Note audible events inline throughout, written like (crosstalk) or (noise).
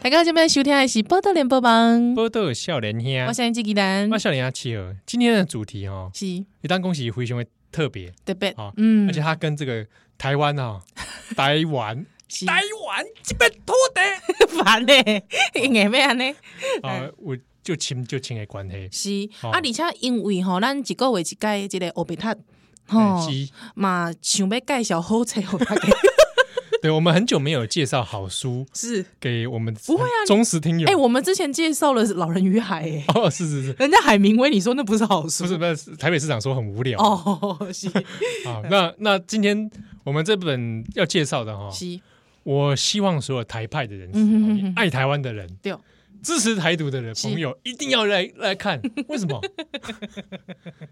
大家这边收听的是《报道联播网》，报道少年兄，我是纪丹，我少年兄七号。今天的主题哦，是。一单恭喜非常的特别，特别。啊，嗯，而且他跟这个台湾啊，(laughs) 台湾，台湾这边土地。(laughs) 烦呢，应该咩呢？啊，我就亲就亲的关系。是。啊，而且因为吼，咱一个月一届这个欧贝塔，吼嘛，想要介绍好册给大家。(laughs) 对，我们很久没有介绍好书，是给我们不会啊，忠实听友。哎，我们之前介绍了《老人与海》哎，(laughs) 哦，是是是，人家海明威，你说那不是好书？不是不是，台北市长说很无聊哦，是 (laughs) 好。那那今天我们这本要介绍的哈，是，我希望所有台派的人士，爱台湾的人，对，支持台独的人朋友，一定要来来看。为什么？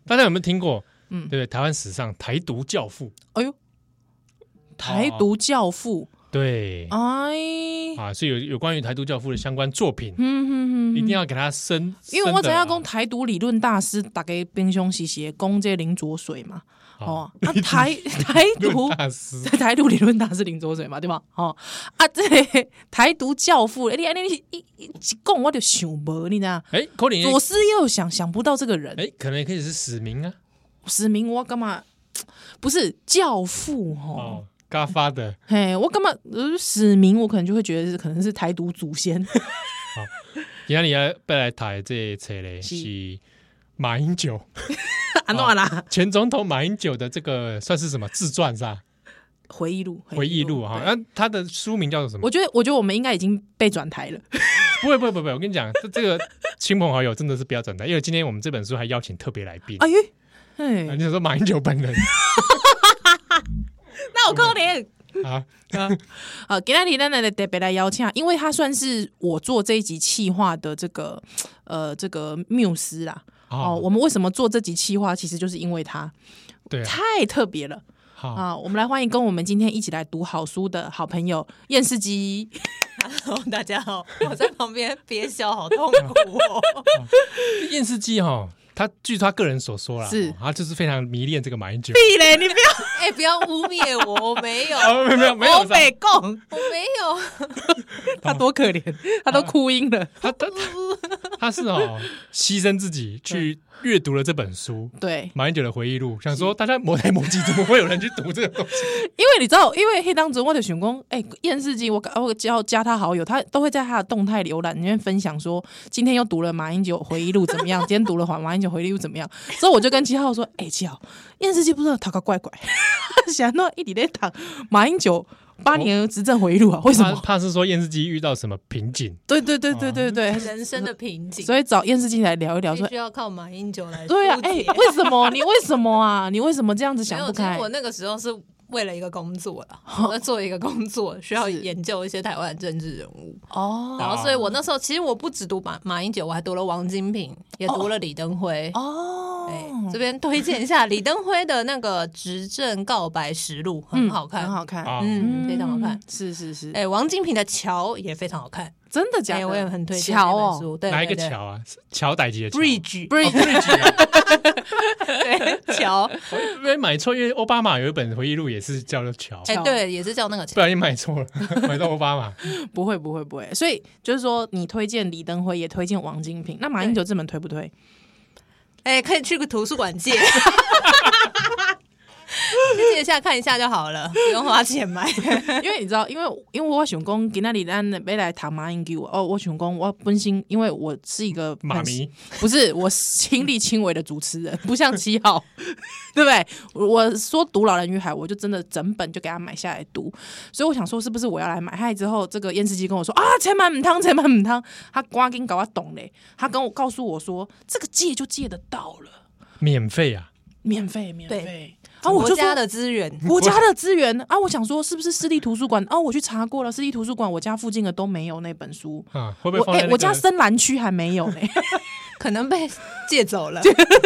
大家有没有听过？嗯，对，台湾史上台独教父。哎呦。台独教父，对，哎，啊，是有有关于台独教父的相关作品，嗯嗯嗯，一定要给他升，因为我只要讲台独理论大师，大概兵凶西邪，攻这林浊水嘛，哦，啊 (laughs) 台台独。大师，台独理论大师林浊水嘛，对吧？哦，啊这 (laughs) 台独教父，哎你你一一讲我就想无，你知道？哎，可能左思右想想不到这个人，哎，可能也可以是史明啊，史明我干嘛？不是教父哦。嘎发的，嘿，我干嘛？呃，史明，我可能就会觉得是可能是台独祖先。好，今天你要背来台这一册嘞，是马英九，(laughs) 啊，诺啦，前总统马英九的这个算是什么自传是吧？回忆录，回忆录哈。那他的书名叫做什么？我觉得，我觉得我们应该已经被转台了。不会，不会，不会，我跟你讲，这这个亲朋好友真的是不要转台，因为今天我们这本书还邀请特别来宾。哎呦，你想说马英九本人？(laughs) 那我可怜啊 (laughs) 啊！好，给他提单的特别来邀请，因为他算是我做这一集企划的这个呃这个缪斯啦。哦，我们为什么做这集企划，其实就是因为他，对，太特别了。好啊，我们来欢迎跟我们今天一起来读好书的好朋友燕世基。Hello，大家好，我在旁边憋笑，好痛苦哦。(laughs) 燕世基哈。他据他个人所说啦，是他就是非常迷恋这个马英九。屁嘞，你不要 (laughs) 哎，不要污蔑我，我没有，没有没有没有，我北共，我没有。(laughs) 他多可怜，他都哭晕了。他他他是哦，牺牲自己去阅读了这本书。对，马英九的回忆录，想说大家磨来磨去，(laughs) 怎么会有人去读这个东西？(laughs) 因为你知道，因为黑当中我的选工，哎，厌世姬，我我叫加他好友，他都会在他的动态浏览里面分享说，今天又读了马英九回忆录怎么样？今天读了马英九回忆录怎么样？(laughs) 所以我就跟七号说，哎，七号，厌世姬不知道他个怪怪，想到一直在谈马英九八年执政回忆录啊？为什么？怕是说验尸机遇到什么瓶颈？对对对对对对，人生的瓶颈，所以找验尸机来聊一聊，说需要靠马英九来。对啊，哎，为什么？你为什么啊？你为什么这样子想不开？我那个时候是。为了一个工作了，(laughs) 我在做一个工作，需要研究一些台湾的政治人物哦。然后，所以我那时候其实我不只读马马英九，我还读了王金平，也读了李登辉哦。哎，这边推荐一下李登辉的那个《执政告白实录》，很好看，很好看，嗯，非常好看。是是是，哎，王金平的《桥》也非常好看。真的假的？我也很推荐桥哦，哪一个桥啊？桥代级的 Bridge，Bridge，(laughs) 对，桥。因为买错，因为奥巴马有一本回忆录也是叫做桥。哎，对，也是叫那个桥。不小心买错了，(laughs) 买到奥巴马。不会，不会，不会。所以就是说，你推荐李登辉，也推荐王金平。那马英九这本推不推？哎，可以去个图书馆借。(laughs) 借一下看一下就好了，(laughs) 不用花钱买。(laughs) 因为你知道，因为因为我想讲，今那里咱没来谈马英九哦，我想讲，我本身因为我是一个马迷，不是我亲力亲为的主持人，(laughs) 不像七号，对不对？我说读《老人与海》，我就真的整本就给他买下来读，所以我想说，是不是我要来买？还之后，这个验尸机跟我说啊，千万唔汤，千万唔汤，他瓜给你搞我懂嘞，他跟我告诉我说，这个借就借得到了，免费啊，免费，免费。啊，我国家的资源，(laughs) 国家的资源啊！我想说，是不是私立图书馆？啊，我去查过了，私立图书馆我家附近的都没有那本书啊。会不会放在、那个？我、欸、我家深蓝区还没有呢。(laughs) 可能被借走了，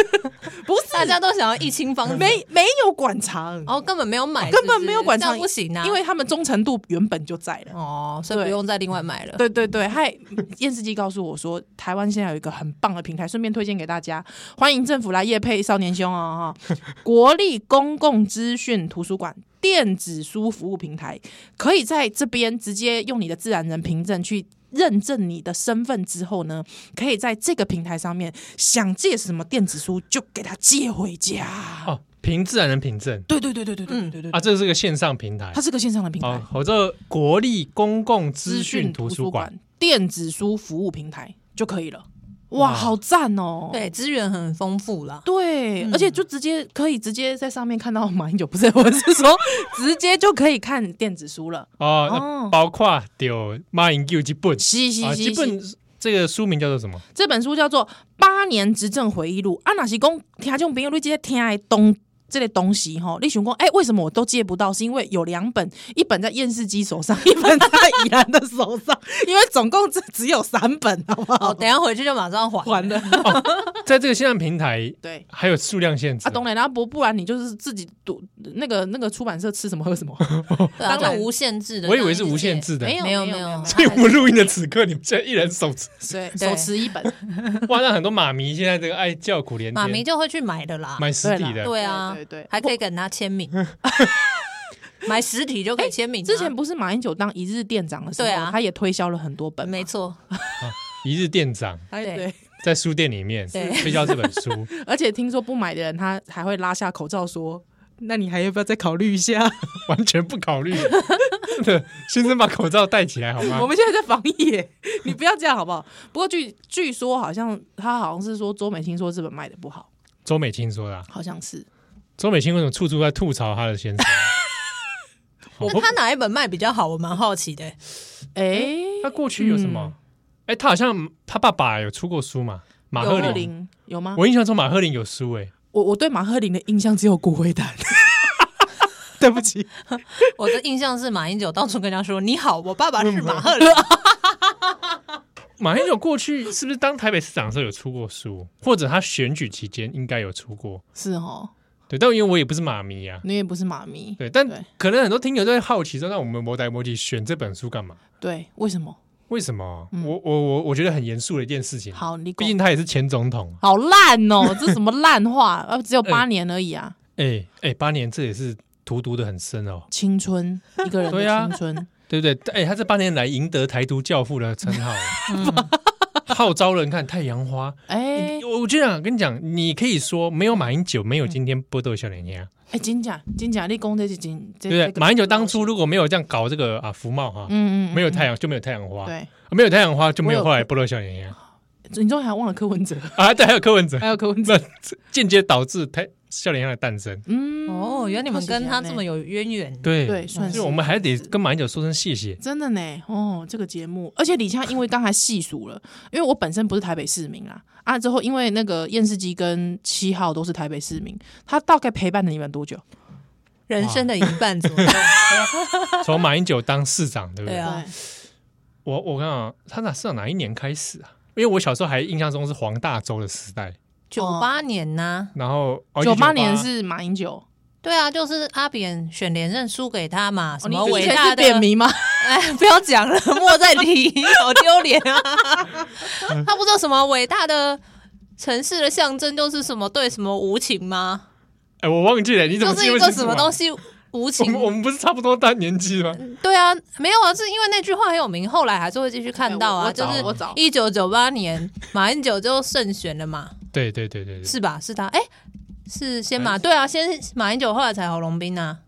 (laughs) 不是。大家都想要一清方，没没有馆藏，然后根本没有买，根本没有馆藏不行啊，因为他们忠诚度原本就在了。哦，所以不用再另外买了。对 (laughs) 对对，嗨，燕世基告诉我说，台湾现在有一个很棒的平台，顺便推荐给大家，欢迎政府来夜配少年兄哦哈，(laughs) 国立公共资讯图书馆电子书服务平台，可以在这边直接用你的自然人凭证去。认证你的身份之后呢，可以在这个平台上面想借什么电子书就给他借回家。哦，凭自然人凭证。对对对对对对对对啊，这是个线上平台，它是个线上的平台。我这国立公共资讯图书馆电子书服务平台就可以了。哇，好赞哦！对，资源很丰富啦。对，而且就直接可以直接在上面看到马英九，不是，我是说直接就可以看电子书了哦。包括丢马英九这本，是是是，这本这个书名叫做什么？这本书叫做《八年执政回忆录》啊，那是讲听众朋友你直接听的东。这类东西哈，立雄公，哎，为什么我都借不到？是因为有两本，一本在验视机手上，一本在宜兰的手上，(laughs) 因为总共只只有三本，好不好？等下回去就马上还还的。(laughs) 在这个线上平台，对，还有数量限制啊，懂了。然后不不然你就是自己读那个那个出版社吃什么喝什么，(laughs) 当然无限制的。我以为是无限制的，没有没有没有。所以我们录音的此刻，你们现在一人手持，对，手持一本。哇，那很多妈咪现在这个爱叫苦连天，妈咪就会去买的啦，买实体的，对啊。对，还可以跟他签名，(laughs) 买实体就可以签名。之前不是马英九当一日店长的时候，对啊，他也推销了很多本，没错。(laughs) 一日店长，对，在书店里面推销这本书，(laughs) 而且听说不买的人，他还会拉下口罩说：“那你还要不要再考虑一下？”完全不考虑，先生把口罩戴起来好吗？我们现在在防疫，你不要这样好不好？不过据据说，好像他好像是说周美青说这本卖的不好，周美青说的，好像是。周美青为什么处处在吐槽他的先生？(laughs) 那他哪一本卖比较好？我蛮好奇的。哎，他过去有什么？哎，他好像他爸爸有出过书嘛？马赫林有吗？我印象中马赫林有书哎。我我对马赫林的印象只有骨灰坛。(laughs) 对不起，(laughs) 我的印象是马英九到处跟人家说：“你好，我爸爸是马赫林。”马英九过去是不是当台北市长的时候有出过书？或者他选举期间应该有出过？是哦。对，但因为我也不是妈咪啊，你也不是妈咪，对，但可能很多听友都会好奇说，那我们摩代摩吉选这本书干嘛？对，为什么？为什么？嗯、我我我我觉得很严肃的一件事情。好，你毕竟他也是前总统，好烂哦，(laughs) 这什么烂话？呃，只有八年而已啊。哎哎、八年这也是荼毒的很深哦。青春，一个人的青春，对，啊、对不对？哎、欸，他这八年来赢得台独教父的称号。(laughs) 嗯 (laughs) 号召人看太阳花，哎，我就想跟你讲，你可以说没有马英九，没有今天波多笑脸呀。哎，真假？真假，你讲这是真，对不对？马英九当初如果没有这样搞这个啊福茂哈，嗯嗯，没有太阳就没有太阳花，对，没有太阳花就没有后来波多笑脸呀。你终于还忘了柯文哲啊？对，还有柯文哲，还有柯文哲，间接导致台。笑脸鸭的诞生，嗯，哦，原来你们跟他这么有渊源，对对，算是我们还得跟马英九说声谢谢，真的呢，哦，这个节目，而且李湘因为刚才细数了，因为我本身不是台北市民啊，啊之后因为那个验视机跟七号都是台北市民，他大概陪伴了你们多久？人生的一半左右，(laughs) 从马英九当市长，对不对？对啊，我我看啊，他哪市长哪一年开始啊？因为我小时候还印象中是黄大洲的时代。九八年呐，然后九八年是马英九，对啊，就是阿扁选连任输给他嘛，什么伟大的扁迷吗？(laughs) 哎，不要讲了，(laughs) 莫再提，好丢脸啊！他不知道什么伟大的城市的象征就是什么对什么无情吗？哎，我忘记了，你怎么就是一个什么东西无情？我们不是差不多大年纪吗？对啊，没有啊，是因为那句话很有名，后来还是会继续看到啊，就是一九九八年马英九就胜选了嘛。对对对对对，是吧？是他，哎，是先马，对啊，先马英九，后来才侯龙斌啊。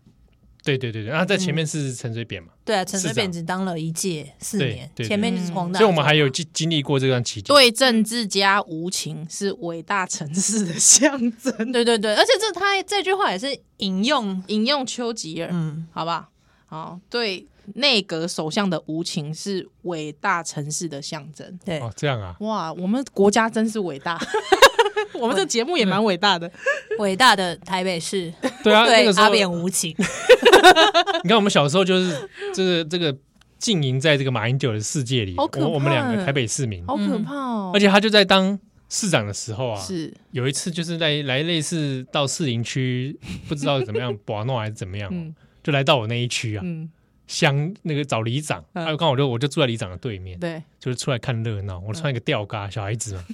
对对对对，然后在前面是陈水扁嘛。对啊，陈水扁只当了一届四年，前面就是黄大。所以我们还有经经历过这段期间。对政治家无情是伟大城市的象征。(laughs) 对对对，而且这他这句话也是引用引用丘吉尔，嗯，好吧，好，对内阁首相的无情是伟大城市的象征。对哦，这样啊，哇，我们国家真是伟大。我们这节目也蛮伟大的，(laughs) 伟大的台北市。对啊，对阿扁无情。(laughs) 你看，我们小时候就是这个这个浸淫在这个马英九的世界里。我我们两个台北市民，好可怕哦！而且他就在当市长的时候啊，是有一次就是来来类似到士林区，不知道怎么样，(laughs) 玩弄还是怎么样，就来到我那一区啊，乡那个找里长，还有刚好我就我就住在里长的对面，对，就是出来看热闹。我穿一个吊嘎，小孩子嘛。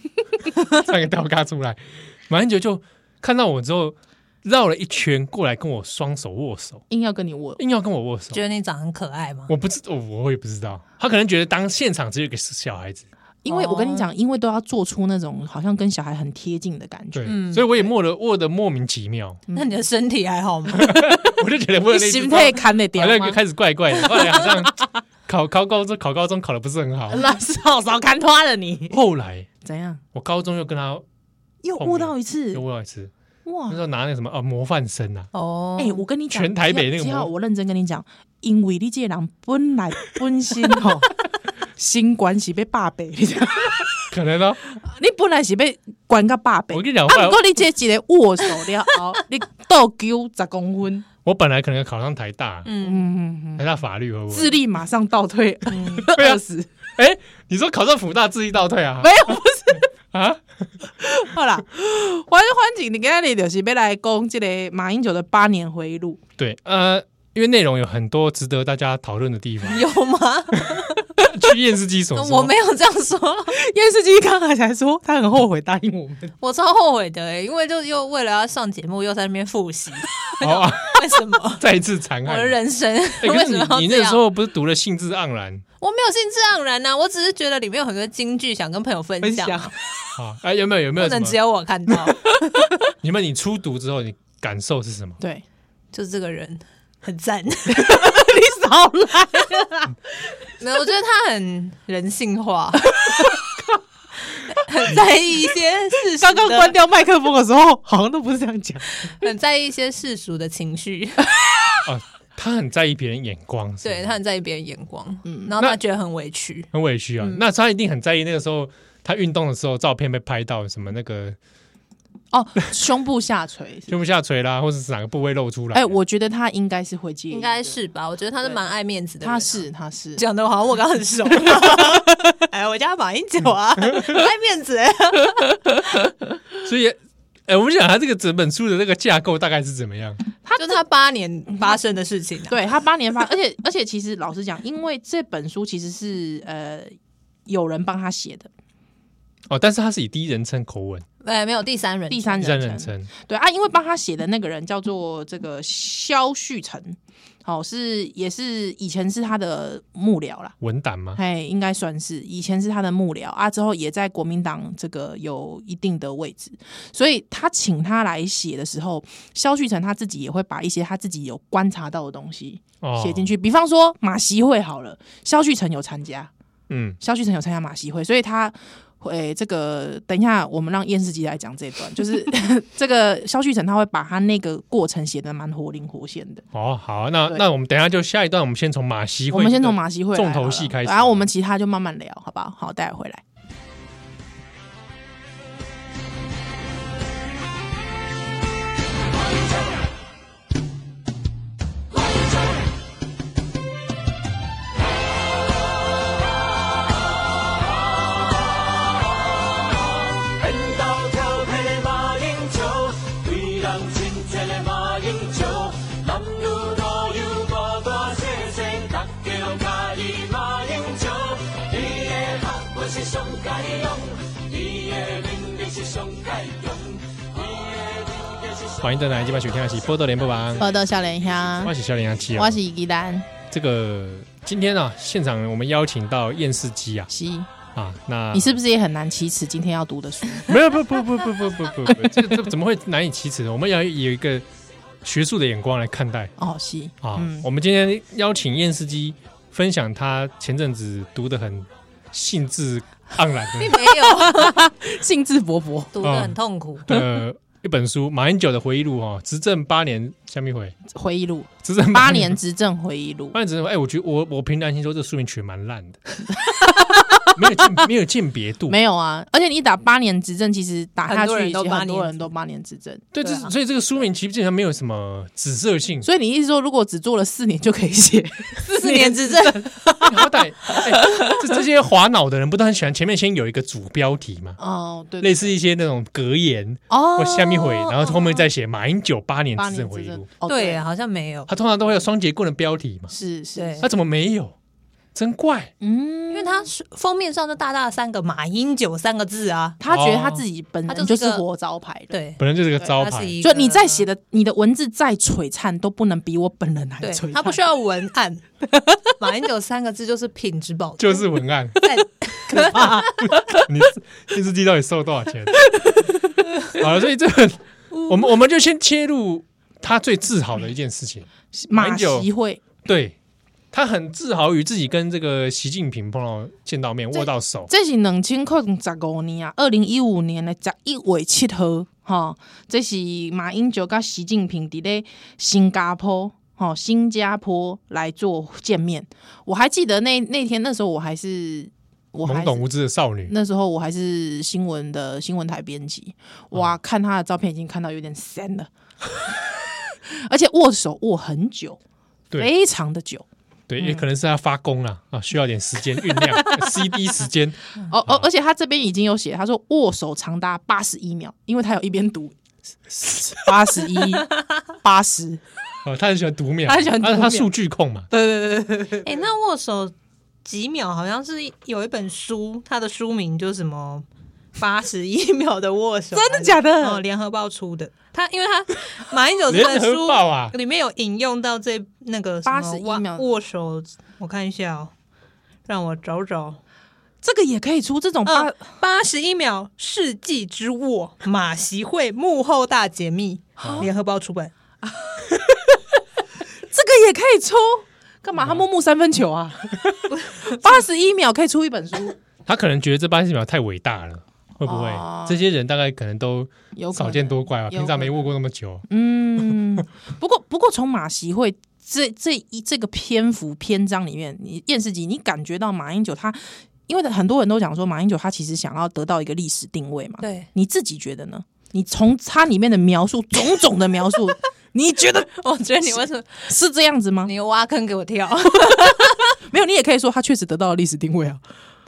穿个吊嘎出来，马英九就看到我之后，绕了一圈过来跟我双手握手，硬要跟你握，硬要跟我握手，觉得你长很可爱吗？我不知，我我也不知道，他可能觉得当现场只有一个小孩子。因为我跟你讲，因为都要做出那种好像跟小孩很贴近的感觉，对，所以我也握的握的莫名其妙。那你的身体还好吗？(laughs) 我就觉得我心态看得掉，好像开始怪怪的。后来好像 (laughs) 考考高中考高中考的不是很好，那少少看花了你。后来怎样？我高中又跟他又握到一次，又握到一次。哇！那时候拿那个什么啊模范生啊。哦，哎，我跟你讲，全台北那个，只要我认真跟你讲，因为你这个人本来本身 (laughs) 吼，心关系被霸北，你知道。可能哦，(laughs) 你本来是被关个霸北，我跟你讲，不过你这几个握手了后，你倒丢十公分。我本来可能要考上台大，嗯嗯嗯，台大法律会不会智力马上倒退 (laughs) 二十？哎，你说考上辅大自己倒退啊？没有，不是啊。(laughs) 好啦，欢欢景，你今日就是要来讲这个马英九的八年回忆录。对，呃，因为内容有很多值得大家讨论的地方，(laughs) 有吗？(laughs) 去验视机所说，我没有这样说。(laughs) 验视机刚才才说他很后悔答应我们，我超后悔的哎、欸，因为就又为了要上节目，又在那边复习。哦，为什么？再一次残害我的人生？欸、为什么？你那时候不是读了兴致盎然？我没有兴致盎然呐、啊，我只是觉得里面有很多金句想跟朋友分享。好，哎，有没有？有没有？不能只有我看到。你们，你初读之后，你感受是什么？对，就是这个人很赞。(laughs) 你少来。没有，我觉得他很人性化，(laughs) 很在意一些事实。刚刚关掉麦克风的时候，好像都不是这样讲，很在意一些世俗的情绪。哦，他很在意别人眼光，对，他很在意别人眼光，嗯，然后他觉得很委屈，很委屈啊。嗯、那他一定很在意那个时候他运动的时候，照片被拍到什么那个。哦，胸部下垂，胸部下垂啦，或者是哪个部位露出来？哎，我觉得他应该是会介意，应该是吧？我觉得他是蛮爱面子的，他是他是讲的好像我刚很熟。(laughs) 哎，我家马英九啊，爱面子哎。所以，哎，我们讲他这个整本书的那个架构大概是怎么样？他就他八年发生的事情，对他八年发，而且而且其实老实讲，因为这本书其实是呃有人帮他写的。哦，但是他是以第一人称口吻。对，没有第三人，第三人称。对啊，因为帮他写的那个人叫做这个萧旭成，哦，是也是以前是他的幕僚啦，文胆吗？哎，应该算是以前是他的幕僚。啊，之后也在国民党这个有一定的位置，所以他请他来写的时候，萧旭成他自己也会把一些他自己有观察到的东西写进去，哦、比方说马习会好了，萧旭成有参加，嗯，萧旭成有参加马习会，所以他。会这个等一下，我们让验视机来讲这一段，就是 (laughs) 这个肖旭成他会把他那个过程写的蛮活灵活现的。哦，好，那那我们等一下就下一段，我们先从马西会，我们先从马西会重头戏开始，然后我们其他就慢慢聊，好不好？好，待会回来。欢迎登来，今晚收听的是《波多连播网》，波多少年兄，我是少年兄，我是鸡蛋。这个今天啊，现场我们邀请到验视机啊，是啊，那你是不是也很难启齿？今天要读的书，(laughs) 没有，不不不不不不不不，这这怎么会难以启齿呢？我们要有一个学术的眼光来看待。哦，是啊，嗯、我们今天邀请验视机分享他前阵子读的很兴致盎然的，并没有兴致勃勃，读的很痛苦。呃。一本书，马英九的回忆录哦，执政八年，下面回。回忆录，执政八年执政回忆录，八年执政，哎，我觉得我我凭良心说，这书名取蛮烂的。(laughs) 没有鉴没有鉴别度，没有啊！而且你打八年执政，其实打下去，很多人都八年执政。对，这所以这个书名其实基本上没有什么指涉性。所以你意思说，如果只做了四年就可以写 (laughs) 四年执政？(laughs) 好歹这这些滑脑的人不都很喜欢前面先有一个主标题吗？哦，对，类似一些那种格言哦，或下面回，然后后面再写马英九八年执政回忆录。对，好像没有。他通常都会有双节棍的标题嘛？是是，他怎么没有？真怪，嗯。因为他封面上就大大的三个马英九三个字啊，他觉得他自己本人就是活招牌，对，本人就是个招牌。就你在写的你的文字再璀璨，都不能比我本人还璀璨。他不需要文案，(laughs) 马英九三个字就是品质保证，就是文案。(laughs) 可怕！(laughs) 你电视机到底收了多少钱？好了，所以这个我们我们就先切入他最自豪的一件事情，马习会。对。他很自豪于自己跟这个习近平碰到见到面握到手，这是两千零十五年啊，二零一五年的十一月七号，哈，这是马英九跟习近平在咧新加坡，哈，新加坡来做见面。我还记得那那天那时候我还是我懵懂无知的少女，那时候我还是新闻的新闻台编辑，哇，哦、看他的照片已经看到有点酸了，而且握手握很久，对非常的久。对，也可能是他发功了啊，需要点时间酝酿 (laughs) CD 时间。哦哦，而且他这边已经有写，他说握手长达八十一秒，因为他有一边读 (laughs) 八十一八十。(laughs) 哦，他很喜欢读秒，他很喜欢读秒，他数据控嘛。对对对对。哎，那握手几秒好像是有一本书，它的书名就是什么？八十一 (laughs) 秒的握手，真的假的？哦，联合报出的。他因为他 (laughs) 马英九这本书啊，里面有引用到这那个八十一秒握手，我看一下哦，让我找找，这个也可以出这种八八十一秒世纪之握，马习会幕后大解密，联合报出版，(laughs) 这个也可以出，干嘛？他木木三分球啊？八十一秒可以出一本书，他可能觉得这八十一秒太伟大了。会不会、哦、这些人大概可能都少见多怪吧？平常没握过那么久。嗯，(laughs) 不过不过从马习会这这一这个篇幅篇章里面，你厌世姬，你感觉到马英九他，因为很多人都讲说马英九他其实想要得到一个历史定位嘛。对，你自己觉得呢？你从他里面的描述 (laughs) 种种的描述，你觉得？(laughs) 我觉得你为什么是，是这样子吗？你挖坑给我跳？没有，你也可以说他确实得到了历史定位啊。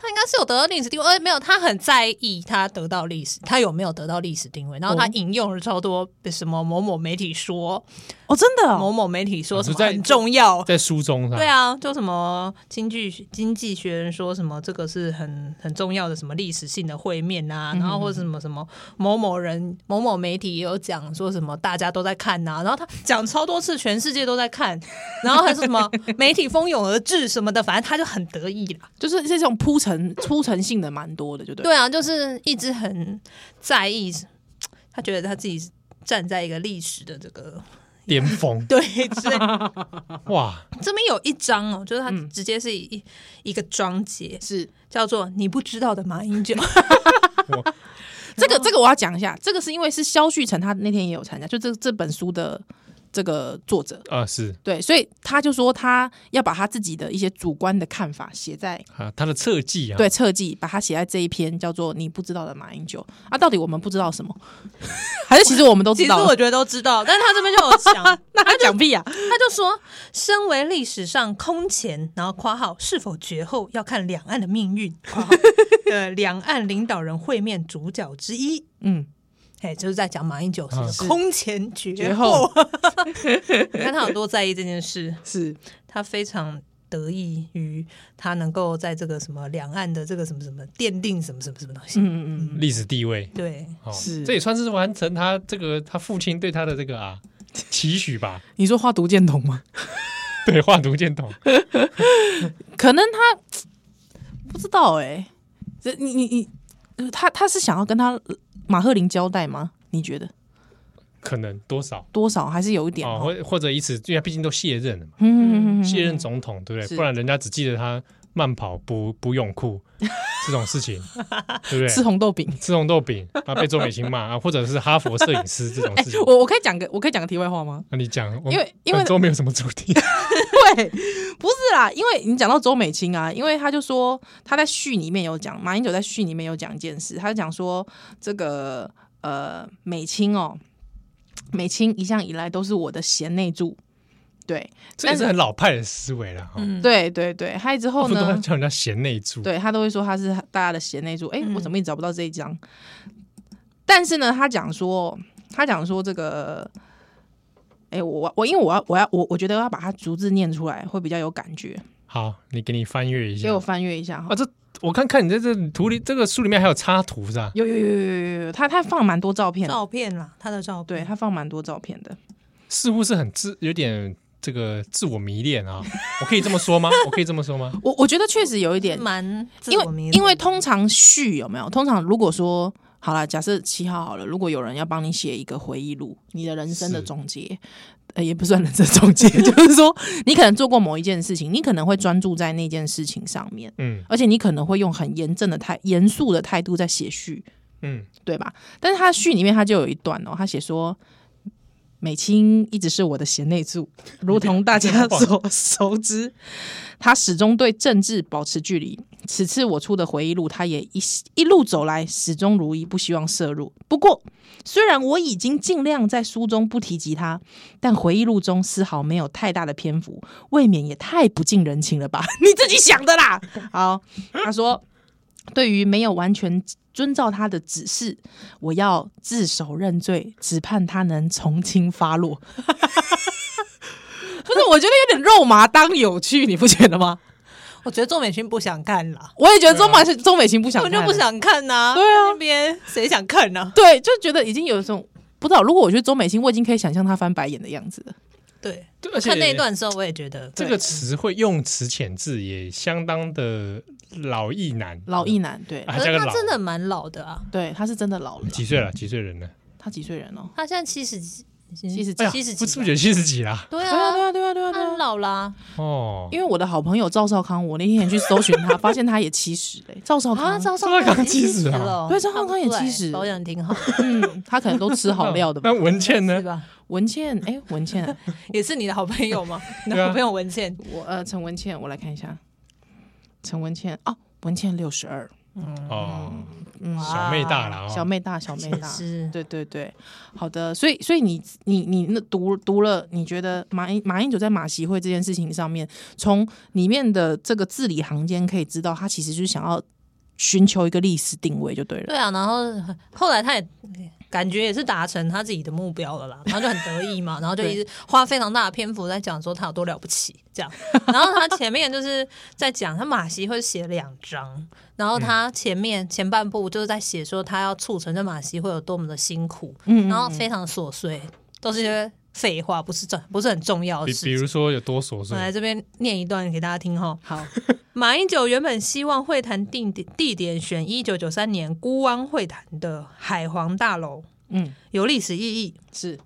他应该是有得到历史定位，呃，没有，他很在意他得到历史，他有没有得到历史定位？然后他引用了超多什么某某媒体说。哦，真的，某某媒体说什么很重要，在书中，对啊，就什么经济经济学人说什么这个是很很重要的什么历史性的会面啊，然后或者什么什么某某人某某媒体也有讲说什么大家都在看呐，然后他讲超多次，全世界都在看，(laughs) 然后还是什么媒体蜂拥而至什么的，反正他就很得意了，就是这种铺陈铺陈性的蛮多的，就对，对啊，就是一直很在意，他觉得他自己站在一个历史的这个。巅峰 (laughs) 对，是哇，这边有一章哦，就是他直接是一、嗯、一个章节，是叫做“你不知道的马英九”我。这个这个我要讲一下，这个是因为是萧旭成，他那天也有参加，就这这本书的。这个作者。啊，是。对，所以他就说他要把他自己的一些主观的看法写在啊，他的侧记啊，对，侧记把它写在这一篇叫做“你不知道的马英九”啊，到底我们不知道什么，(laughs) 还是其实我们都知道？其实我觉得都知道，但是他这边就有讲，(laughs) 那他讲屁啊？他就说，身为历史上空前，然后括号是否绝后要看两岸的命运，呃，(laughs) 两岸领导人会面主角之一，嗯。哎，就是在讲马英九是空前绝后，(laughs) 你看他有多在意这件事，是。他非常得意于他能够在这个什么两岸的这个什么什么奠定什么什么什么东西，嗯嗯嗯，历史地位，对，是。这也算是完成他这个他父亲对他的这个啊 (laughs) 期许吧？你说画毒箭筒吗？(laughs) 对，画毒箭筒，可能他 (tsk) 不知道哎，这你你你，他他是想要跟他。马赫林交代吗？你觉得可能多少多少还是有一点哦，或或者以此，因为他毕竟都卸任了嘛，嗯，卸任总统，对不对？是不然人家只记得他慢跑不不泳裤这种事情，(laughs) 对不对？吃红豆饼，吃红豆饼啊，被周美青骂啊，或者是哈佛摄影师这种事情，欸、我我可以讲个我可以讲个题外话吗？那你讲，因为因为周没有什么主题 (laughs) (laughs) 对，不是啦，因为你讲到周美青啊，因为他就说他在序里面有讲，马英九在序里面有讲一件事，他就讲说这个呃美青哦，美青一向以来都是我的贤内助。对，这也是很老派的思维了哈。对对对，还之后呢，叫人家贤内助，对他都会说他是大家的贤内助。哎，我怎么也找不到这一张？但是呢，他讲说，他讲说这个，哎，我我因为我要我要我我觉得要把它逐字念出来会比较有感觉。好，你给你翻阅一下，给我翻阅一下哈。啊，这我看看你在这图里这个书里面还有插图是吧？有有有有有有，他他放蛮多照片，照片啦，他的照片，对他放蛮多照片的，似乎是很自有点这个自我迷恋啊，(laughs) (laughs) 我可以这么说吗？我可以这么说吗？我我觉得确实有一点蛮，因为因为通常序有没有？通常如果说好了，假设七号好了，如果有人要帮你写一个回忆录，你的人生的总结。呃，也不算人生总结，(laughs) 就是说，你可能做过某一件事情，你可能会专注在那件事情上面，嗯，而且你可能会用很严正的态、严肃的态度在写序，嗯，对吧？但是他序里面他就有一段哦，他写说，美青一直是我的贤内助，如同大家所熟知，他始终对政治保持距离。此次我出的回忆录，他也一一路走来始终如一，不希望涉入。不过，虽然我已经尽量在书中不提及他，但回忆录中丝毫没有太大的篇幅，未免也太不近人情了吧？(laughs) 你自己想的啦。好，他说，对于没有完全遵照他的指示，我要自首认罪，只盼他能从轻发落。(laughs) 不是，我觉得有点肉麻当有趣，你不觉得吗？我觉得周美青不想看了，我也觉得周马是周美青不想看，我就不想看呐、啊。对啊，那边谁想看呢、啊？对，就觉得已经有一种不知道。如果我觉得周美青，我已经可以想象她翻白眼的样子了。对，而且看那一段的时候，我也觉得这个词汇用词遣字也相当的老艺男，老艺男。对，可是他真的蛮老的啊。对，他是真的老了。几岁了？几岁人呢？他几岁人哦？他现在七十几。七十几，七十几，不知不觉七十几啦。对啊，对啊，对啊，对啊，对啊，很老啦。哦，因为我的好朋友赵少康，我那天去搜寻他，(laughs) 发现他也七十嘞。赵少康，赵少康七十了。对，赵少康也七十，保养挺好。嗯，他可能都吃好料的吧。(laughs) 那文倩呢？文倩，哎，文倩 (laughs) 也是你的好朋友吗？你的好朋友文倩，我呃，陈文倩，我来看一下，陈文倩哦，文倩六十二。嗯哦，嗯，小妹大了，小妹大，小妹大，是，对对对，好的，所以所以你你你那读读了，你觉得马英马英九在马习会这件事情上面，从里面的这个字里行间可以知道，他其实就是想要寻求一个历史定位，就对了。对啊，然后后来他也。感觉也是达成他自己的目标了啦，(laughs) 然后就很得意嘛，然后就一直花非常大的篇幅在讲说他有多了不起这样，(laughs) 然后他前面就是在讲他马西会写两章，然后他前面前半部就是在写说他要促成这马西会有多么的辛苦，嗯，然后非常琐碎，都是一些废话，不是重不是很重要的事。比如说有多琐碎？我来这边念一段给大家听哈。好，(laughs) 马英九原本希望会谈定点地点选一九九三年孤湾会谈的海皇大楼，嗯，有历史意义是。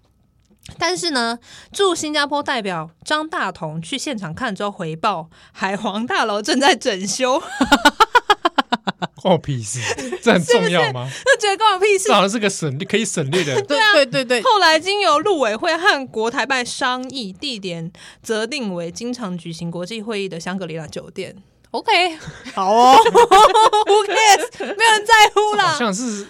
但是呢，驻新加坡代表张大同去现场看之后回报，海皇大楼正在整修。(laughs) 关我屁事，(laughs) 这很重要吗？那觉得关我屁事，这好像是个省可以省略的。对啊，对对对。后来经由陆委会和国台办商议，地点择定为经常举行国际会议的香格里拉酒店。OK，好哦，(laughs) Who cares？没有人在乎啦。好像是。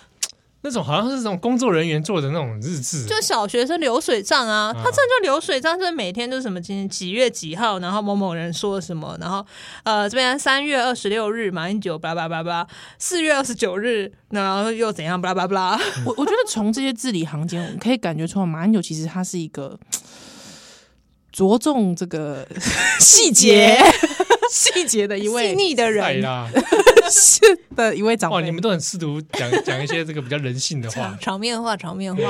那种好像是这种工作人员做的那种日志，就小学生流水账啊，他这就流水账，就是每天就是什么今天几月几号，然后某某人说什么，然后呃这边三月二十六日马英九，巴拉巴拉巴拉，四月二十九日，然后又怎样，巴拉巴拉巴拉。我我觉得从这些字里行间，我们可以感觉出来，马英九其实他是一个着重这个细节 (laughs) 细节的一位细腻的人。(laughs) 是的一位长辈，哇，你们都很试图讲 (laughs) 讲一些这个比较人性的话，场面话，场面话。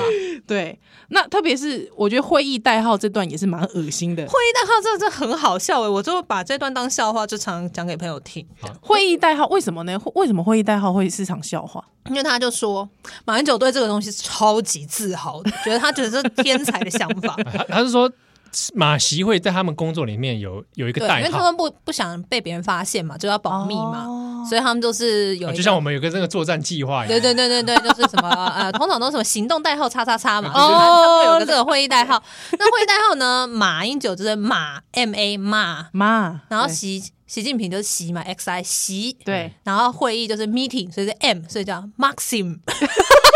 对，那特别是我觉得会议代号这段也是蛮恶心的。会议代号这这很好笑哎，我就把这段当笑话，就常讲给朋友听。会议代号为什么呢？为什么会议代号会是场笑话？因为他就说马英九对这个东西是超级自豪的，觉得他觉得是天才的想法。他他是说。马习会在他们工作里面有有一个代号，因为他们不不想被别人发现嘛，就要保密嘛，哦、所以他们就是有、啊，就像我们有个这个作战计划一样，对对对对对，(laughs) 就是什么呃，通常都是什么行动代号叉叉叉嘛，哦，会有个这个会议代号。(laughs) 那会议代号呢？马英九就是马 M A 马。马，然后习习近平就是习嘛 X I 习，对，然后会议就是 meeting，所以是 M，所以叫 Maxim。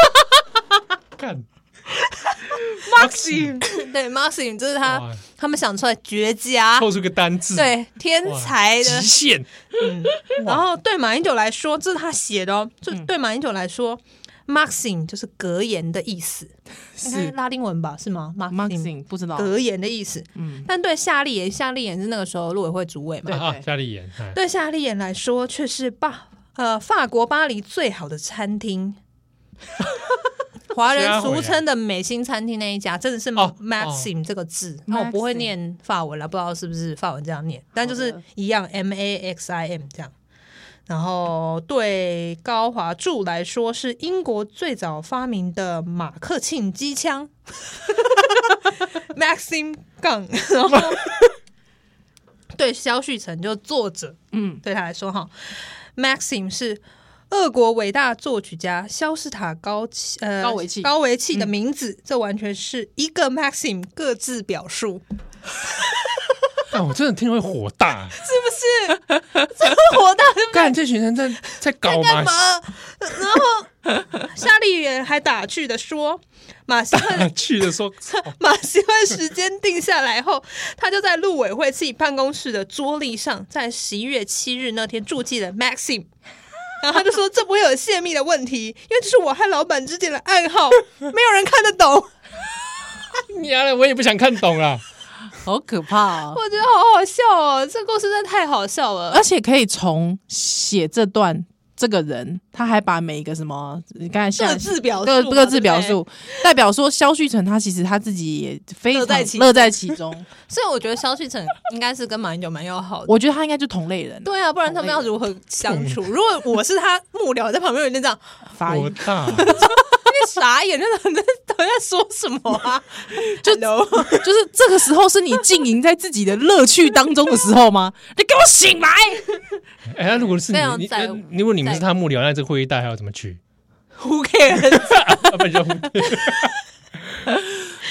(laughs) 看。(laughs) Maxim (laughs) 对 Maxim 这是他他们想出来绝佳，凑出个单字，对天才的极限。嗯，然后对马英九来说，这是他写的哦。就对马英九来说，Maxim 就是格言的意思，是拉丁文吧？是吗？Maxim 不知道格言的意思。嗯，但对夏立言，夏立言是那个时候陆委会主委嘛？对，夏立言。对夏立言来说，却是巴。呃，法国巴黎最好的餐厅，(laughs) (laughs) 华人俗称的美心餐厅那一家，真的是 Maxim 这个字。那、哦哦、我不会念法文了，不知道是不是法文这样念，但就是一样 M A X I M 这样。然后对高华柱来说，是英国最早发明的马克沁机枪，(laughs) Maxim Gun。然后对肖旭成就作者，嗯，对他来说哈，Maxim 是俄国伟大作曲家肖斯塔高呃高维契高维契的名字，嗯、这完全是一个 Maxim 各自表述。(laughs) 啊！我真的听会火大，是不是？真火大！干这群人在在搞干嘛？然后夏立言还打趣的说：“马戏会打趣的说，(laughs) 马戏会时间定下来后，他就在陆委会自己办公室的桌历上，在十一月七日那天注记了 Maxim。然后他就说：这不会有泄密的问题，因为这是我和老板之间的暗号，没有人看得懂。娘的，我也不想看懂了。”好可怕哦！我觉得好好笑哦，这个故事真的太好笑了，而且可以从写这段这个人，他还把每一个什么，你刚才各自表述，各各自表述，代表说萧旭晨他其实他自己也非常乐在其中，(laughs) 所以我觉得萧旭晨应该是跟马英九蛮要好的，我觉得他应该就同类人，对啊，不然他们要如何相处？如果我是他幕僚，在旁边有点这样发言。(laughs) 傻眼，真的在都在说什么啊？(laughs) 就就是这个时候是你经营在自己的乐趣当中的时候吗？你给我醒来！哎、欸，如果是你，你，你如果你们是他幕僚，那这个会议带还要怎么去？Who cares？(laughs)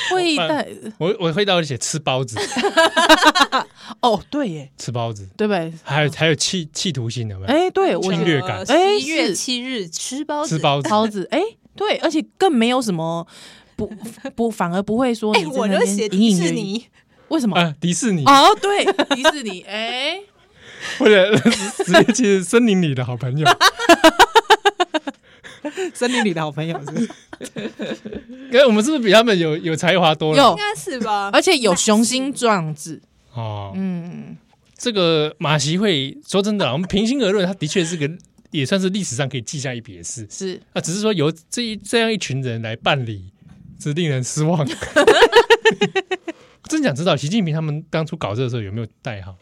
会议带我我会到写吃包子。(laughs) 哦，对耶，吃包子，对不对？还有还有企企图性的没有？哎，对，侵略感。哎，一月七日吃包子，吃包子，包子，哎。对，而且更没有什么不不，反而不会说你我就写迪士尼，为什么？啊，迪士尼哦，对，迪士尼，哎，或者直接去森林里的好朋友，(laughs) 森林里的好朋友是不是？(laughs) 因为我们是不是比他们有有才华多了？应该是吧，(laughs) 而且有雄心壮志哦。嗯，这个马习会说真的，我们平心而论，他的确是个。也算是历史上可以记下一笔的事，是啊，只是说由这一这样一群人来办理，是令人失望。(laughs) 真想知道习近平他们当初搞这个时候有没有带好？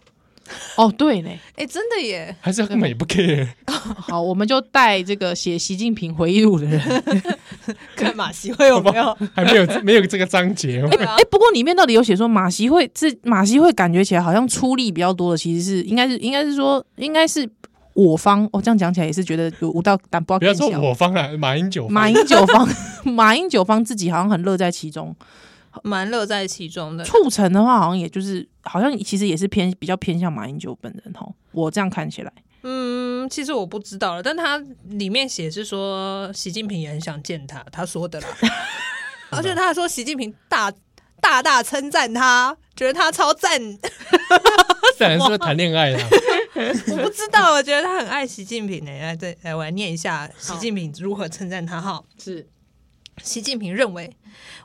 哦，对嘞，哎，真的耶，还是根本也不 care。好，我们就带这个写习近平回忆录的人，(laughs) 看马习会有没有？还没有，没有这个章节。(laughs) 哎哎，不过里面到底有写说马习会这马习会感觉起来好像出力比较多的，其实是应该是应该是说应该是。我方，我、哦、这样讲起来也是觉得有五道，但不要说我方啊，马英九，马英九方，(laughs) 马英九方自己好像很乐在其中，蛮乐在其中的。促成的话，好像也就是，好像其实也是偏比较偏向马英九本人哈。我这样看起来，嗯，其实我不知道了，但他里面写是说习近平也很想见他，他说的啦，(laughs) 而且他还说习近平大大大称赞他，觉得他超赞。(laughs) 当然是谈恋爱了。(laughs) 我不知道，我觉得他很爱习近平呢。来，这来我来念一下习近平如何称赞他哈。是，习近平认为，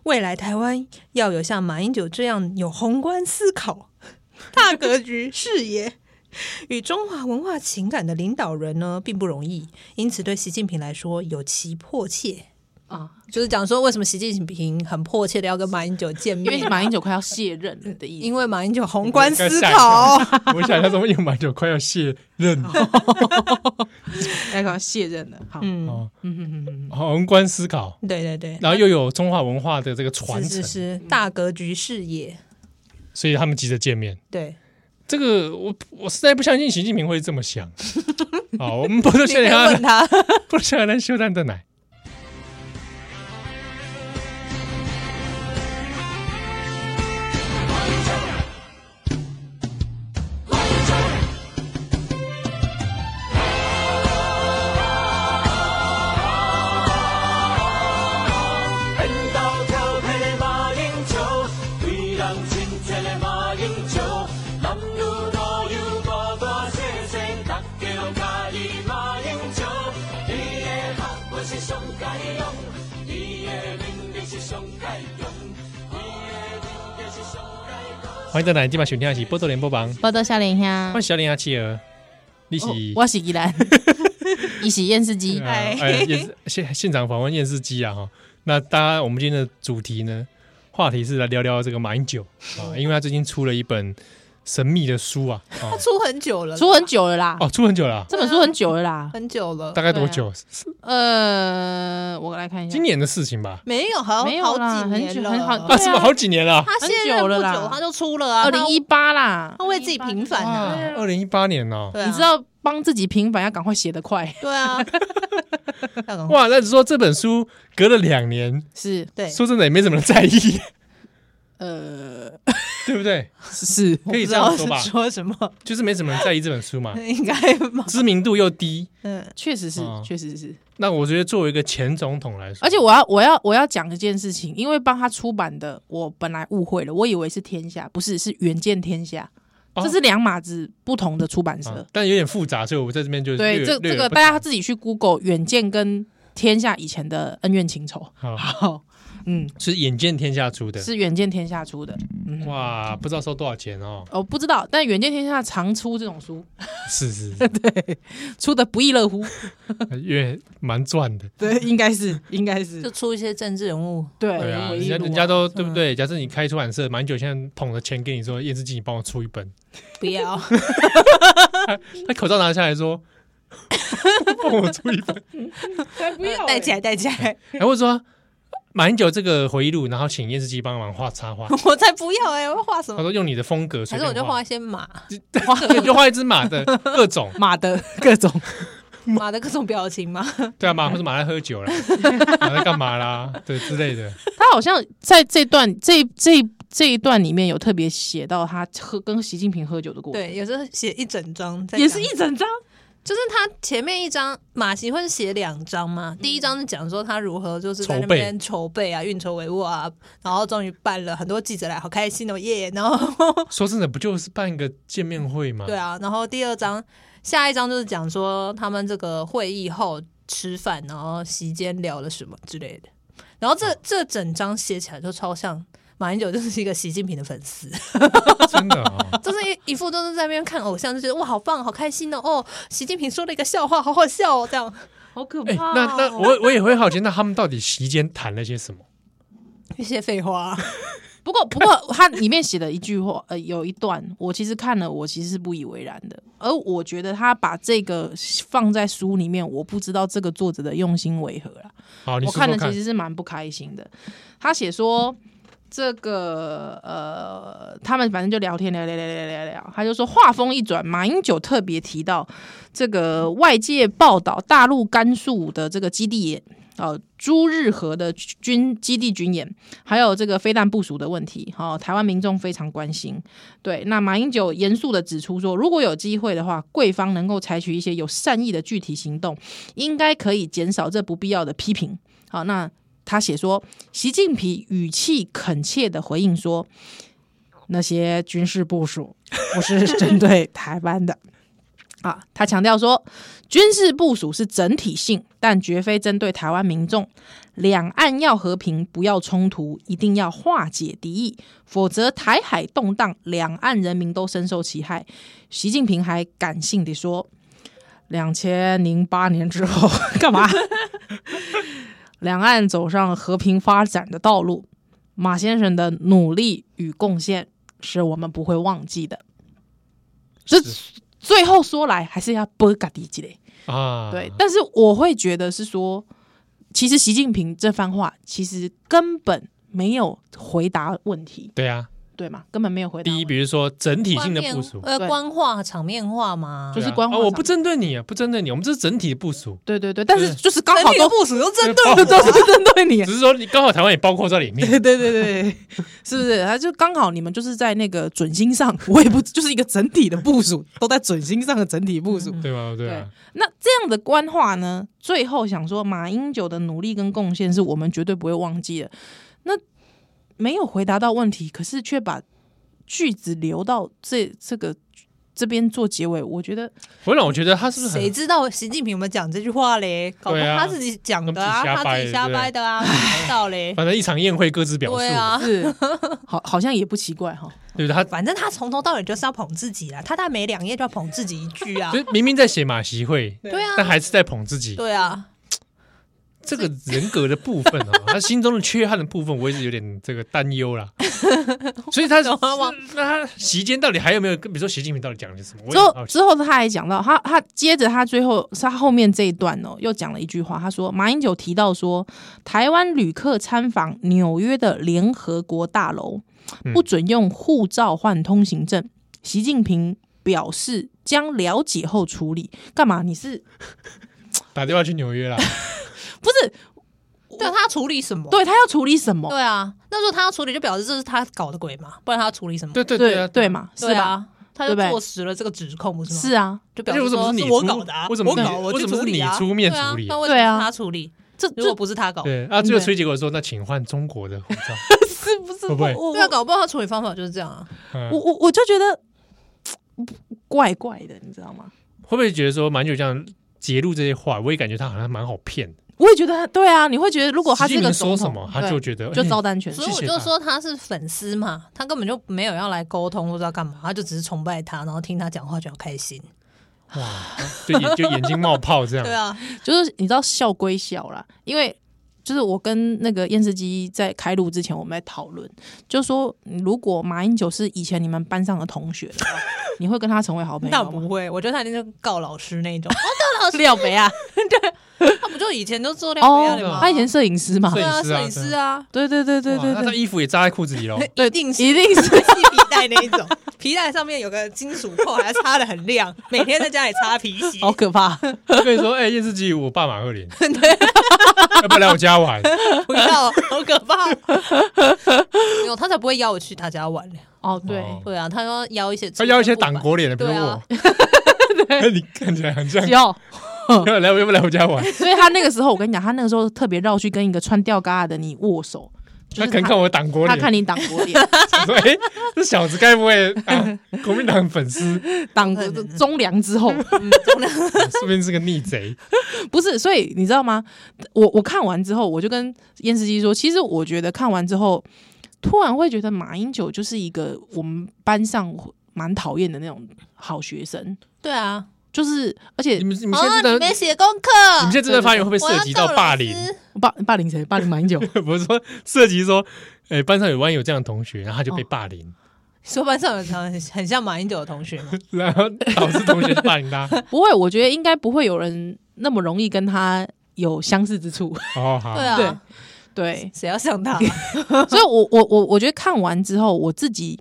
未来台湾要有像马英九这样有宏观思考、(laughs) 大格局视野与中华文化情感的领导人呢，并不容易。因此，对习近平来说，有其迫切。啊，就是讲说为什么习近平很迫切的要跟马英九见面，因为马英九快要卸任了的意思。因为马英九宏观思考，我想他怎么有马英九快要卸任，(laughs) 快要卸任了。好，嗯。嗯嗯嗯，宏观思考，对对对，然后又有中华文化的这个传承，是是大格局视野，所以他们急着见面。对，这个我我实在不相信习近平会这么想。好，(laughs) 我们不是现在问他，(laughs) 不是现在修蛋的奶。欢迎再来，今晚收听的是《波多连播榜》，波多小林香，欢迎小林香企鹅，你是、哦、我是依兰，(laughs) 你是验视机，哎，验现现场访问验视机啊哈。那大家，我们今天的主题呢，话题是来聊聊这个马英九啊，因为他最近出了一本。神秘的书啊，他出很久了，出很久了啦。哦，出很久了，这本书很久了啦，很久了。大概多久？呃，我来看一下，今年的事情吧。没有，好像没有好几年了，很好啊，是不是好几年了？他现在不久他就出了啊，二零一八啦，他为自己平反啊，二零一八年哦。你知道帮自己平反要赶快写得快，对啊。(laughs) 哇，那说这本书隔了两年，是。对，说真的也没怎么人在意。呃，(laughs) 对不对？是 (laughs) 可以这样说吧？说什么？就是没什么人在意这本书嘛，(laughs) 应该知名度又低。嗯，确实是，确实是。那我觉得作为一个前总统来说，而且我要，我要，我要讲一件事情，因为帮他出版的，我本来误会了，我以为是天下，不是，是远见天下，这是两码子不同的出版社，但有点复杂，所以我在这边就对这这个大家自己去 Google 远见跟天下以前的恩怨情仇。好。嗯，是远见天下出的，是远见天下出的。嗯，哇，不知道收多少钱哦。哦，不知道，但远见天下常出这种书，是是，是，(laughs) 对，出的不亦乐乎，(laughs) 因为蛮赚的。对，应该是，应该是，就出一些政治人物。对，对啊，人家人家都对不对？假设你开出版社，马英九现在捧着钱给你说，验视机，你帮我出一本，不要。(laughs) 他口罩拿下来说，帮我出一本，才不要，戴起来，戴起来。哎，或者说。马英九这个回忆录，然后请验视机帮忙画插画，(laughs) 我才不要哎、欸！我要画什么？他说用你的风格，还是我就画一些马，就 (laughs) 画一只马的各种 (laughs) 马的各种马的各种表情吗？对啊，马或者马在喝酒了，马在干嘛啦？对之类的。他好像在这段这这这一段里面有特别写到他喝跟习近平喝酒的过程，对，有时候写一整张，也是一整张。就是他前面一张马习会写两张嘛，第一张是讲说他如何就是在那边筹备啊，运筹帷幄啊，然后终于办了很多记者来，好开心哦耶！然后 (laughs) 说真的，不就是办一个见面会吗？对啊，然后第二张，下一张就是讲说他们这个会议后吃饭，然后席间聊了什么之类的，然后这这整张写起来就超像。马英九就是一个习近平的粉丝，(laughs) 真的啊，(laughs) 就是一一副都是在那边看偶像，就觉得哇，好棒，好开心哦！哦，习近平说了一个笑话，好好笑哦，这样 (laughs) 好可怕、哦欸。那那我我也会好奇，那他们到底席间谈了些什么？一些废话。不过不过，他里面写了一句话，呃，有一段我其实看了，我其实是不以为然的。而我觉得他把这个放在书里面，我不知道这个作者的用心为何啦。好，你说说看，我看了其实是蛮不开心的。他写说。这个呃，他们反正就聊天聊聊聊聊聊聊，他就说话锋一转，马英九特别提到这个外界报道大陆甘肃的这个基地，呃，朱日和的军基地军演，还有这个飞弹部署的问题，好、哦，台湾民众非常关心。对，那马英九严肃的指出说，如果有机会的话，贵方能够采取一些有善意的具体行动，应该可以减少这不必要的批评。好，那。他写说，习近平语气恳切的回应说：“那些军事部署不是针对台湾的 (laughs) 啊。”他强调说，军事部署是整体性，但绝非针对台湾民众。两岸要和平，不要冲突，一定要化解敌意，否则台海动荡，两岸人民都深受其害。习近平还感性地说：“两千零八年之后 (laughs) 干嘛？”两岸走上和平发展的道路，马先生的努力与贡献是我们不会忘记的。这最后说来，还是要波嘎迪基嘞啊！对，但是我会觉得是说，其实习近平这番话其实根本没有回答问题。对啊。对嘛，根本没有回答。第一，比如说整体性的部署，呃，官话、场面话嘛，就是官话。我不针对你，不针对你，我们这是整体的部署。对对对，但是就是刚好都部署都针对，(laughs) 都是针对你。只是说你刚好台湾也包括在里面。对对对对，是不是？他就刚好你们就是在那个准星上，我也不就是一个整体的部署，都在准星上的整体部署，对吗？对啊。那这样的官话呢？最后想说，马英九的努力跟贡献是我们绝对不会忘记的。那没有回答到问题，可是却把。句子留到这这个这这边做结尾，我觉得，我让我觉得他是不是谁知道习近平有没有讲这句话嘞？搞不好他自己讲的啊，他自己瞎掰的啊，知道嘞。反正一场宴会各自表述，对啊，是好，好像也不奇怪哈。对他，反正他从头到尾就是要捧自己啦，他他每两页就要捧自己一句啊。(laughs) 明明在写马习会，对啊，但还是在捧自己。对啊。这个人格的部分啊，(laughs) 他心中的缺憾的部分，我也是有点这个担忧啦。(laughs) 所以他那他席间到底还有没有？比如说习近平到底讲了些什么？之后之后他还讲到，他他接着他最后他后面这一段哦，又讲了一句话，他说马英九提到说，台湾旅客参访纽约的联合国大楼不准用护照换通行证，习近平表示将了解后处理。干嘛？你是 (laughs) 打电话去纽约了？不是，对他要处理什么？对他要处理什么？对啊，那时候他要处理，就表示这是他搞的鬼嘛，不然他要处理什么？对对对对嘛，是吧？他就坐实了这个指控，不是吗？是啊，就表示说是我搞的，为什么我搞，我为什么是你出面处理？对啊，他处理，这如果不是他搞，对啊，最后出结果说，那请换中国的护照，(laughs) (laughs) 是不是？会不会？对啊，搞不好他处理方法就是这样啊。我我我就觉得 (tsk) 怪怪的，你知道吗？会不会觉得说马英九这样揭露这些话，我也感觉他好像蛮好骗的。我也觉得，对啊，你会觉得如果他这个说什么，他就觉得就照单全收。所以我就说他是粉丝嘛，他根本就没有要来沟通，不知道干嘛，他就只是崇拜他，然后听他讲话就很开心。哇，就眼就眼睛冒泡这样。(laughs) 对啊，就是你知道笑归笑啦，因为就是我跟那个验视机在开录之前，我们在讨论，就说如果马英九是以前你们班上的同学的话，你会跟他成为好朋友吗？那不会，我觉得他一定是告老师那种。哦，(laughs) 告老师廖北啊，(laughs) 对。(laughs) 他不就以前都做料理的吗？他以前摄影师嘛，对啊，摄影师啊，对对对对对，那他衣服也扎在裤子里喽，对，一定是。一定是。系皮带那一种，皮带上面有个金属扣，还擦的很亮，每天在家里擦皮鞋，(laughs) 好可怕。我跟你说，哎，电视机，我爸马赫林，对，要不要来我家玩？不要，(laughs) 好可怕。没有，他才不会邀我去他家玩呢。哦，对，对啊，他说邀一些，他邀一些党国脸的，比如我，你看起来很像。要 (laughs) 来，我要不来我家玩？(laughs) 所以他那个时候，我跟你讲，他那个时候特别绕去跟一个穿吊嘎的你握手。他可能看我党国脸，他看你党国脸。(laughs) 说：“哎，这小子该不会国民党粉丝？党的忠良之后，忠良，说不定是个逆贼。不是，所以你知道吗？我我看完之后，我就跟验视机说，其实我觉得看完之后，突然会觉得马英九就是一个我们班上蛮讨厌的那种好学生。对啊。”就是，而且你们你们现在真的没写功课，你们现在真的发言会不会涉及到霸凌？霸霸凌谁？霸凌马英九？(laughs) 不是说涉及说，哎，班上有万一有这样的同学，然后他就被霸凌。说班上有很很像马英九的同学吗？(laughs) 然后导致同学霸凌他？(laughs) 不会，我觉得应该不会有人那么容易跟他有相似之处。哦，好，对啊，对对，谁要像他？所以我我我我觉得看完之后，我自己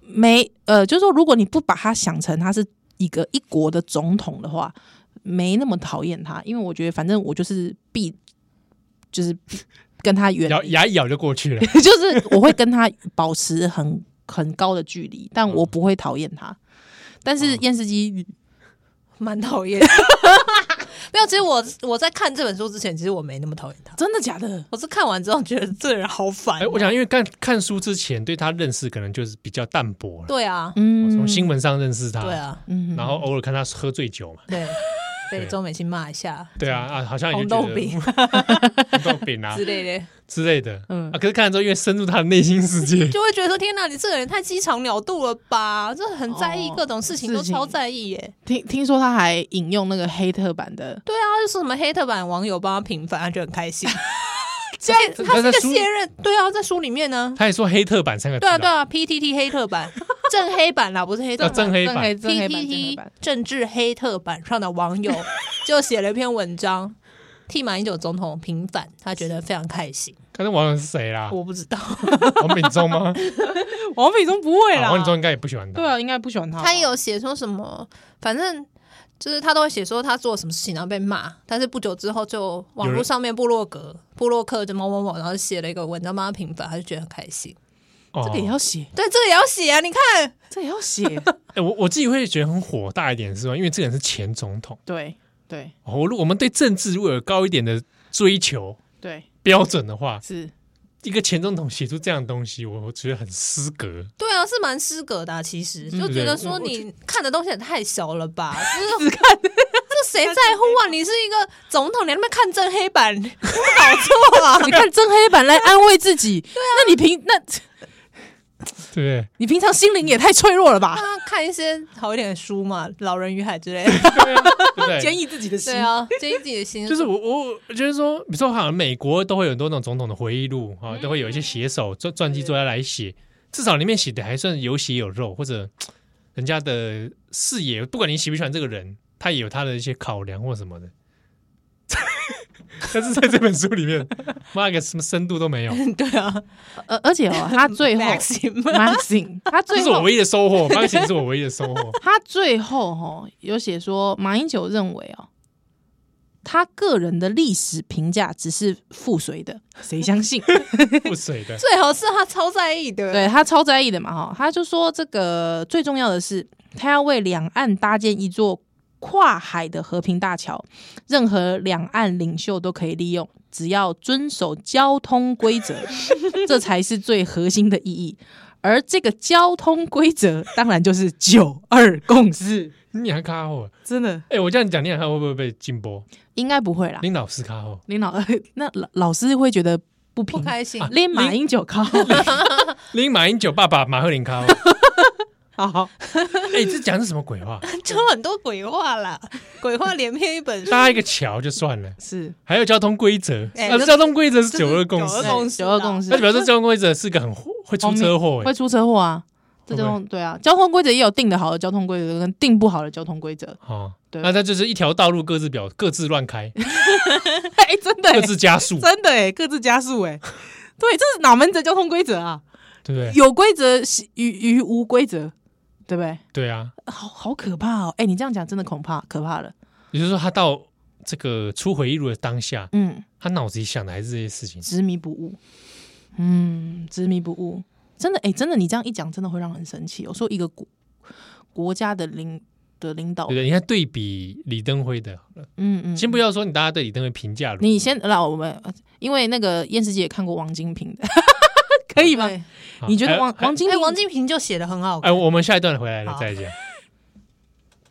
没呃，就是说，如果你不把他想成他是。一个一国的总统的话，没那么讨厌他，因为我觉得反正我就是必就是跟他远咬牙一咬就过去了，(laughs) 就是我会跟他保持很很高的距离，但我不会讨厌他。但是验司机蛮讨厌。(laughs) 没有，其实我我在看这本书之前，其实我没那么讨厌他。真的假的？我是看完之后觉得这个人好烦。哎，我想因为看看书之前对他认识可能就是比较淡薄了。对啊，嗯，从新闻上认识他。对啊，然后偶尔看他喝醉酒嘛。对。被周美青骂一下，对啊啊，好像也红豆饼、红豆饼啊 (laughs) 之类的。之类的，嗯。啊，可是看了之后，因为深入他的内心世界，(laughs) 就会觉得说：天哪，你这个人太鸡肠鸟肚了吧？这很在意各种事情，都超在意耶。听听说他还引用那个黑特版的，对啊，就是什么黑特版网友帮他平反，他就很开心。(laughs) 现在他是个现任，对啊，在书里面呢，他也说黑特版三个字，对啊对啊，PTT 黑特版，(laughs) 正黑版啦，不是黑特版，正黑版，PTT 政治黑特版上的网友就写了一篇文章，替马英九总统平反，他觉得非常开心。看那网友是谁啦？我不知道，(laughs) 王炳忠吗？(laughs) 王炳忠不会啦，王炳忠应该也不喜欢他，对啊，应该不喜欢他。他有写说什么，反正。就是他都会写说他做了什么事情，然后被骂，但是不久之后就网络上面部落格、部落客就某某某，然后写了一个文章帮他平反，他就觉得很开心。哦、这个也要写，对，这个也要写啊！你看，(laughs) 这、也要写。(laughs) 哎、欸，我我自己会觉得很火大一点是吧？因为这个人是前总统，对对。我、哦、我们对政治如果有高一点的追求，对标准的话，是一个前总统写出这样的东西，我我觉得很失格。对啊，是蛮失格的、啊。其实就觉得说你看的东西也太小了吧？(laughs) 就是只看这谁在乎啊？你是一个总统，你在那边看真黑板，不好做啊！(laughs) 你看真黑板来安慰自己，(laughs) 对啊？那你平那。对，你平常心灵也太脆弱了吧？看一些好一点的书嘛，《老人与海》之类的，坚毅自己的心对啊，坚毅自己的心。就是我，我觉得说，比如说，好像美国都会有很多那种总统的回忆录啊，都会有一些写手传传记作家来写，至少里面写的还算有血有肉，或者人家的视野，不管你喜不喜欢这个人，他也有他的一些考量或什么的。(laughs) 但是在这本书里面，(laughs) 妈个什么深度都没有。(laughs) 对啊，而而且哦，他最后 Maxim，他最后这是我唯一的收获。Maxim 是我唯一的收获。他最后哈有写说，马英九认为哦，他个人的历史评价只是附随的，谁相信？附水的，最好是他超在意的，对他超在意的嘛哈。他就说，这个最重要的是，他要为两岸搭建一座。跨海的和平大桥，任何两岸领袖都可以利用，只要遵守交通规则，(laughs) 这才是最核心的意义。而这个交通规则，当然就是九二共识。你还卡后？真的？哎、欸，我这样讲，你看会不会被禁播？应该不会啦。林老师卡后，林老 (laughs) 那老老师会觉得不平不开心。林马英九卡后，(laughs) 林马英九爸爸马赫林卡后。好好，哎、欸，这讲的是什么鬼话？(laughs) 就很多鬼话啦，鬼话连篇一本书。搭一个桥就算了，是还有交通规则。欸、啊，交通规则是九二共识，九二共识。那表示交通规则是个很会出车祸，会出车祸啊。这种对啊，交通规则也有定的好的交通规则跟定不好的交通规则。哦，对，那它就是一条道路各自表各自乱开，(laughs) 哎、欸，真的、欸、各自加速，真的哎、欸，各自加速哎、欸，对，这是哪门子交通规则啊？对不对？有规则与与无规则。对不对？对啊，好好可怕哦！哎，你这样讲真的恐怕可怕了。也就是说，他到这个出回忆录的当下，嗯，他脑子里想的还是这些事情，执迷不悟。嗯，执迷不悟，真的哎，真的，你这样一讲，真的会让人生气。我说一个国国家的领的领导，对，你看对比李登辉的，嗯嗯，先不要说你大家对李登辉评价，你先让我们，因为那个燕世姬也看过王金平的。可以吗？你觉得王王金平、欸、王金平就写的很好看。哎，我们下一段回来了再讲。